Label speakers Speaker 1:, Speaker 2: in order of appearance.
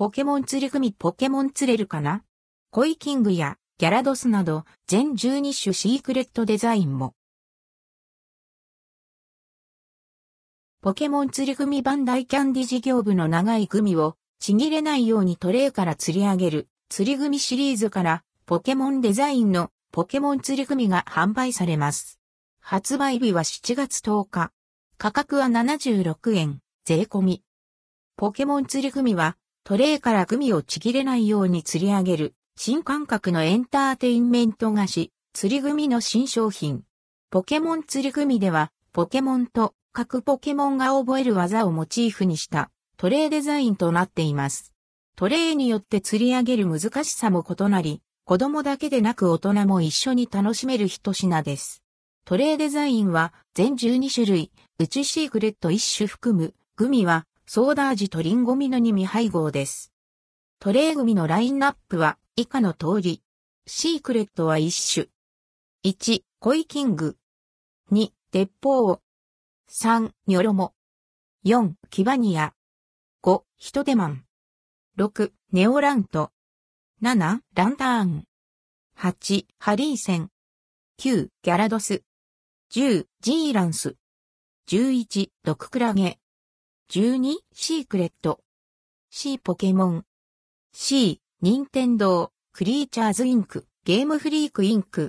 Speaker 1: ポケモン釣り組ポケモン釣れるかな？コイキングやギャラドスなど全12種シークレットデザインも。ポケモン釣り組バンダイキャンディ事業部の長いグミをちぎれないようにトレーから釣り上げる釣り組シリーズからポケモンデザインのポケモン釣り組が販売されます。発売日は7月10日。価格は76円、税込み。ポケモン釣り組はトレーからグミをちぎれないように釣り上げる新感覚のエンターテインメント菓子、釣り組の新商品。ポケモン釣り組ではポケモンと各ポケモンが覚える技をモチーフにしたトレーデザインとなっています。トレーによって釣り上げる難しさも異なり、子供だけでなく大人も一緒に楽しめる一品です。トレーデザインは全12種類、うちシークレット1種含む、グミはソーダ味とリンゴミの2未配合です。トレーグミのラインナップは以下の通り。シークレットは1種。1、コイキング。2、鉄砲。3、ニョロモ。4、キバニア。5、ヒトデマン。6、ネオラント。7、ランターン。8、ハリーセン。9、ギャラドス。10、ジーランス。11、ドククラゲ。12、シークレット。C ポケモン。C、ニンテンドー、クリーチャーズインク、ゲームフリークインク。